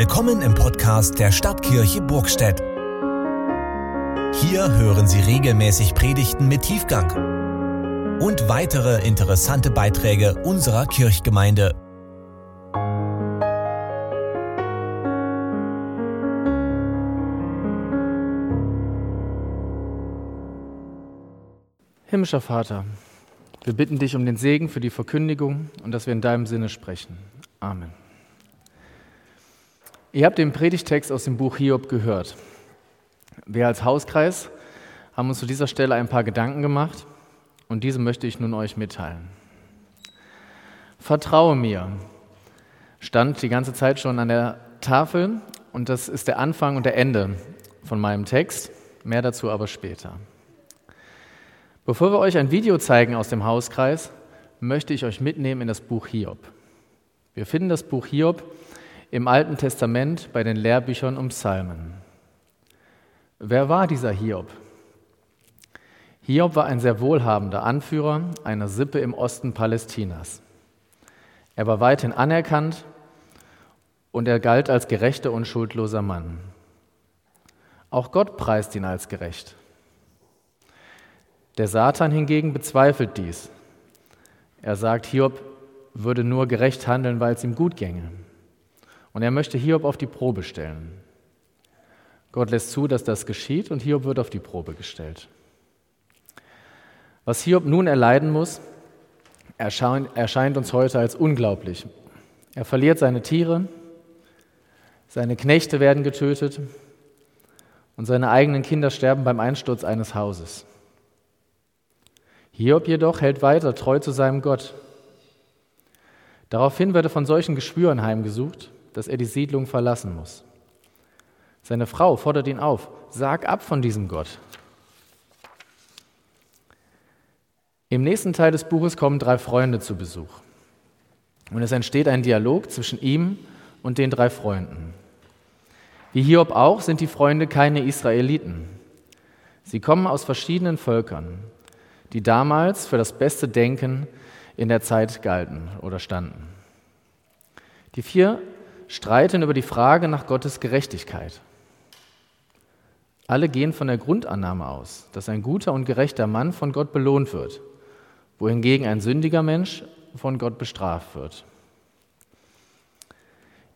Willkommen im Podcast der Stadtkirche Burgstedt. Hier hören Sie regelmäßig Predigten mit Tiefgang und weitere interessante Beiträge unserer Kirchgemeinde. Himmlischer Vater, wir bitten dich um den Segen für die Verkündigung und dass wir in deinem Sinne sprechen. Amen. Ihr habt den Predigtext aus dem Buch Hiob gehört. Wir als Hauskreis haben uns zu dieser Stelle ein paar Gedanken gemacht und diese möchte ich nun euch mitteilen. Vertraue mir stand die ganze Zeit schon an der Tafel und das ist der Anfang und der Ende von meinem Text. Mehr dazu aber später. Bevor wir euch ein Video zeigen aus dem Hauskreis, möchte ich euch mitnehmen in das Buch Hiob. Wir finden das Buch Hiob im Alten Testament bei den Lehrbüchern um Psalmen. Wer war dieser Hiob? Hiob war ein sehr wohlhabender Anführer einer Sippe im Osten Palästinas. Er war weithin anerkannt und er galt als gerechter und schuldloser Mann. Auch Gott preist ihn als gerecht. Der Satan hingegen bezweifelt dies. Er sagt, Hiob würde nur gerecht handeln, weil es ihm gut gänge. Und er möchte Hiob auf die Probe stellen. Gott lässt zu, dass das geschieht und Hiob wird auf die Probe gestellt. Was Hiob nun erleiden muss, erscheint uns heute als unglaublich. Er verliert seine Tiere, seine Knechte werden getötet und seine eigenen Kinder sterben beim Einsturz eines Hauses. Hiob jedoch hält weiter treu zu seinem Gott. Daraufhin wird er von solchen Geschwüren heimgesucht dass er die Siedlung verlassen muss. Seine Frau fordert ihn auf, sag ab von diesem Gott. Im nächsten Teil des Buches kommen drei Freunde zu Besuch. Und es entsteht ein Dialog zwischen ihm und den drei Freunden. Wie Hiob auch sind die Freunde keine Israeliten. Sie kommen aus verschiedenen Völkern, die damals für das beste Denken in der Zeit galten oder standen. Die vier streiten über die Frage nach Gottes Gerechtigkeit. Alle gehen von der Grundannahme aus, dass ein guter und gerechter Mann von Gott belohnt wird, wohingegen ein sündiger Mensch von Gott bestraft wird.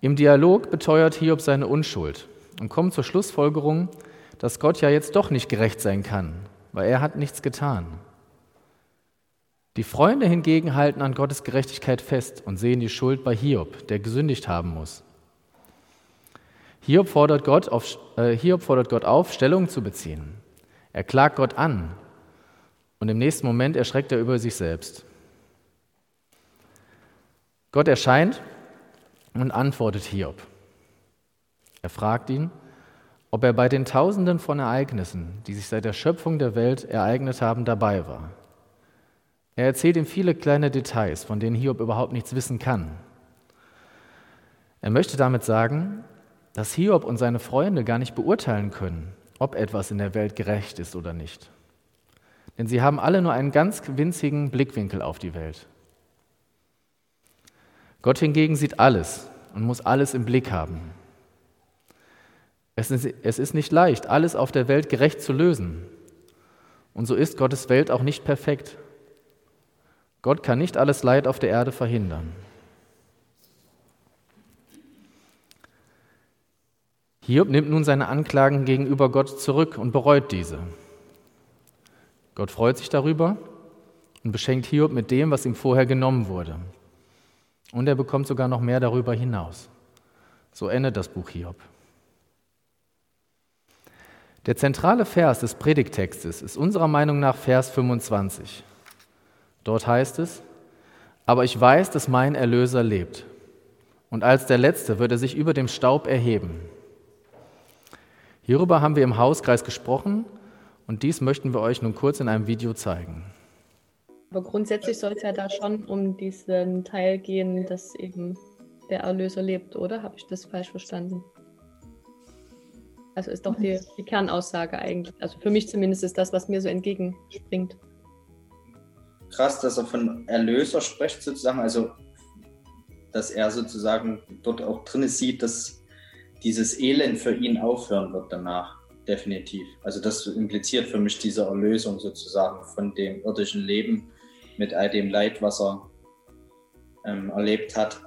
Im Dialog beteuert Hiob seine Unschuld und kommt zur Schlussfolgerung, dass Gott ja jetzt doch nicht gerecht sein kann, weil er hat nichts getan. Die Freunde hingegen halten an Gottes Gerechtigkeit fest und sehen die Schuld bei Hiob, der gesündigt haben muss. Hiob fordert Gott auf, äh, Hiob fordert Gott auf, Stellung zu beziehen. Er klagt Gott an und im nächsten Moment erschreckt er über sich selbst. Gott erscheint und antwortet Hiob. Er fragt ihn, ob er bei den Tausenden von Ereignissen, die sich seit der Schöpfung der Welt ereignet haben, dabei war. Er erzählt ihm viele kleine Details, von denen Hiob überhaupt nichts wissen kann. Er möchte damit sagen, dass Hiob und seine Freunde gar nicht beurteilen können, ob etwas in der Welt gerecht ist oder nicht. Denn sie haben alle nur einen ganz winzigen Blickwinkel auf die Welt. Gott hingegen sieht alles und muss alles im Blick haben. Es ist, nicht leicht, alles auf der Welt gerecht zu lösen. Und so ist Gottes Welt auch nicht perfekt. Gott kann nicht alles Leid auf der Erde verhindern. Hiob nimmt nun seine Anklagen gegenüber Gott zurück und bereut diese. Gott freut sich darüber und beschenkt Hiob mit dem, was ihm vorher genommen wurde. Und er bekommt sogar noch mehr darüber hinaus. So endet das Buch Hiob. Der zentrale Vers des Predigtextes ist unserer Meinung nach Vers 25. Dort heißt es, aber ich weiß, dass mein Erlöser lebt. Und als der Letzte wird er sich über dem Staub erheben. Hierüber haben wir im Hauskreis gesprochen und dies möchten wir euch nun kurz in einem Video zeigen. Aber grundsätzlich soll es ja da schon um diesen Teil gehen, dass eben der Erlöser lebt, oder? Habe ich das falsch verstanden? Also ist doch die, die Kernaussage eigentlich. Also für mich zumindest ist das, was mir so entgegenspringt krass, dass er von Erlöser spricht, sozusagen. Also, dass er sozusagen dort auch drin sieht, dass dieses Elend für ihn aufhören wird danach, definitiv. Also das impliziert für mich diese Erlösung sozusagen von dem irdischen Leben mit all dem Leid, was er ähm, erlebt hat.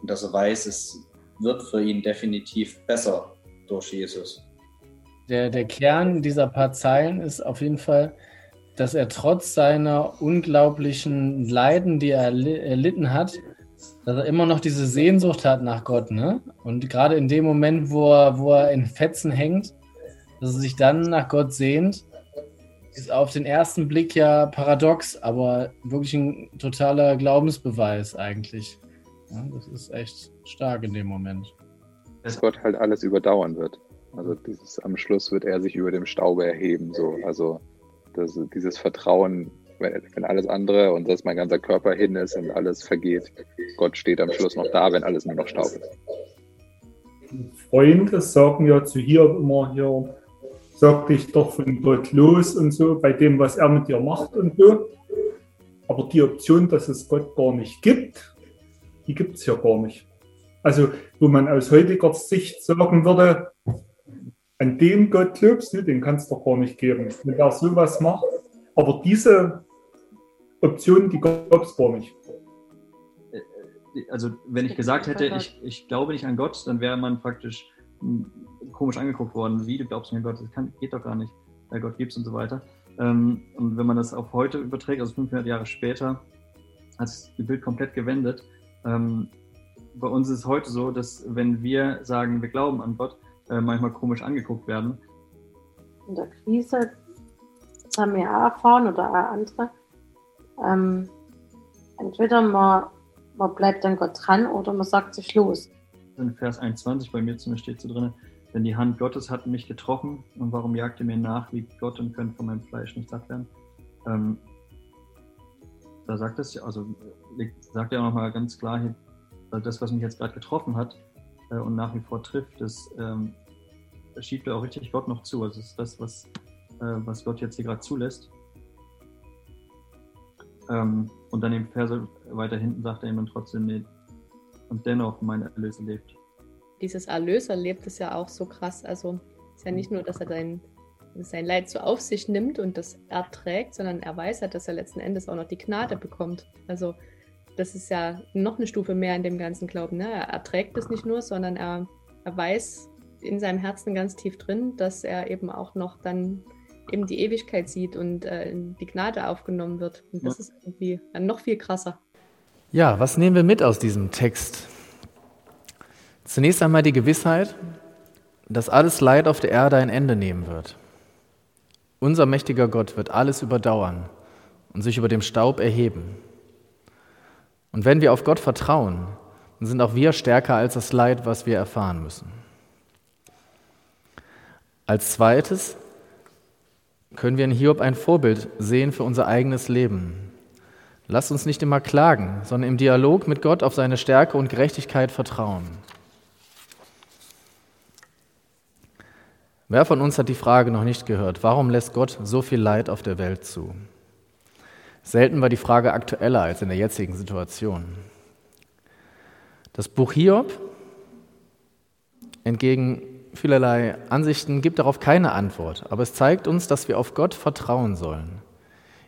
Und dass er weiß, es wird für ihn definitiv besser durch Jesus. Der, der Kern dieser paar Zeilen ist auf jeden Fall, dass er trotz seiner unglaublichen Leiden, die er erlitten hat, dass er immer noch diese Sehnsucht hat nach Gott. Ne? Und gerade in dem Moment, wo er, wo er in Fetzen hängt, dass er sich dann nach Gott sehnt, ist auf den ersten Blick ja paradox, aber wirklich ein totaler Glaubensbeweis eigentlich. Ja, das ist echt stark in dem Moment. Dass Gott halt alles überdauern wird. Also dieses am Schluss wird er sich über dem Staube erheben. So. Also das, dieses Vertrauen, wenn, wenn alles andere und dass mein ganzer Körper hin ist und alles vergeht, Gott steht am Schluss noch da, wenn alles nur noch Staub ist. Freunde sagen ja zu hier immer hier, sag dich doch von Gott los und so, bei dem, was er mit dir macht und so. Aber die Option, dass es Gott gar nicht gibt, die gibt es ja gar nicht. Also, wo man aus heutiger Sicht sagen würde, an den Gott glaubst du, den kannst du doch gar nicht geben, wenn er sowas macht. Aber diese Option, die gab es gar nicht. Also wenn ich gesagt hätte, ich, ich glaube nicht an Gott, dann wäre man praktisch hm, komisch angeguckt worden. Wie, du glaubst nicht an Gott? Das kann, geht doch gar nicht, weil Gott gibt es und so weiter. Ähm, und wenn man das auf heute überträgt, also 500 Jahre später, hat sich das Bild komplett gewendet. Ähm, bei uns ist es heute so, dass wenn wir sagen, wir glauben an Gott, äh, manchmal komisch angeguckt werden. In der Krise, das haben wir auch erfahren oder auch andere, ähm, entweder man, man bleibt an Gott dran oder man sagt sich los. In Vers 21 bei mir zumindest steht so drin, denn die Hand Gottes hat mich getroffen und warum jagt ihr mir nach wie Gott und könnt von meinem Fleisch nicht satt werden? Ähm, da sagt es, also sagt er auch nochmal ganz klar hier, das, was mich jetzt gerade getroffen hat äh, und nach wie vor trifft, das ähm, schiebt er auch richtig Gott noch zu. Also das ist das, was, äh, was Gott jetzt hier gerade zulässt. Ähm, und dann im Verse weiter hinten sagt er ihm dann trotzdem, nee, und dennoch mein Erlöser lebt. Dieses Erlöser lebt ist ja auch so krass. Also ist ja nicht nur, dass er sein, sein Leid so auf sich nimmt und das erträgt, sondern er weiß ja, dass er letzten Endes auch noch die Gnade bekommt. Also das ist ja noch eine Stufe mehr in dem ganzen Glauben. Ne? Er erträgt es nicht nur, sondern er, er weiß, in seinem Herzen ganz tief drin, dass er eben auch noch dann eben die Ewigkeit sieht und äh, die Gnade aufgenommen wird. Und das ja. ist irgendwie noch viel krasser. Ja, was nehmen wir mit aus diesem Text? Zunächst einmal die Gewissheit, dass alles Leid auf der Erde ein Ende nehmen wird. Unser mächtiger Gott wird alles überdauern und sich über dem Staub erheben. Und wenn wir auf Gott vertrauen, dann sind auch wir stärker als das Leid, was wir erfahren müssen. Als zweites können wir in Hiob ein Vorbild sehen für unser eigenes Leben. Lasst uns nicht immer klagen, sondern im Dialog mit Gott auf seine Stärke und Gerechtigkeit vertrauen. Wer von uns hat die Frage noch nicht gehört, warum lässt Gott so viel Leid auf der Welt zu? Selten war die Frage aktueller als in der jetzigen Situation. Das Buch Hiob entgegen vielerlei Ansichten gibt darauf keine Antwort, aber es zeigt uns, dass wir auf Gott vertrauen sollen,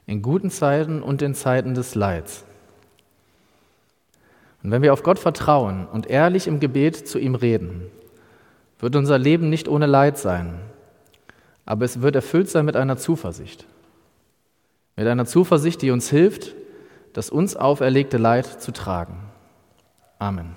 in guten Zeiten und in Zeiten des Leids. Und wenn wir auf Gott vertrauen und ehrlich im Gebet zu ihm reden, wird unser Leben nicht ohne Leid sein, aber es wird erfüllt sein mit einer Zuversicht. Mit einer Zuversicht, die uns hilft, das uns auferlegte Leid zu tragen. Amen.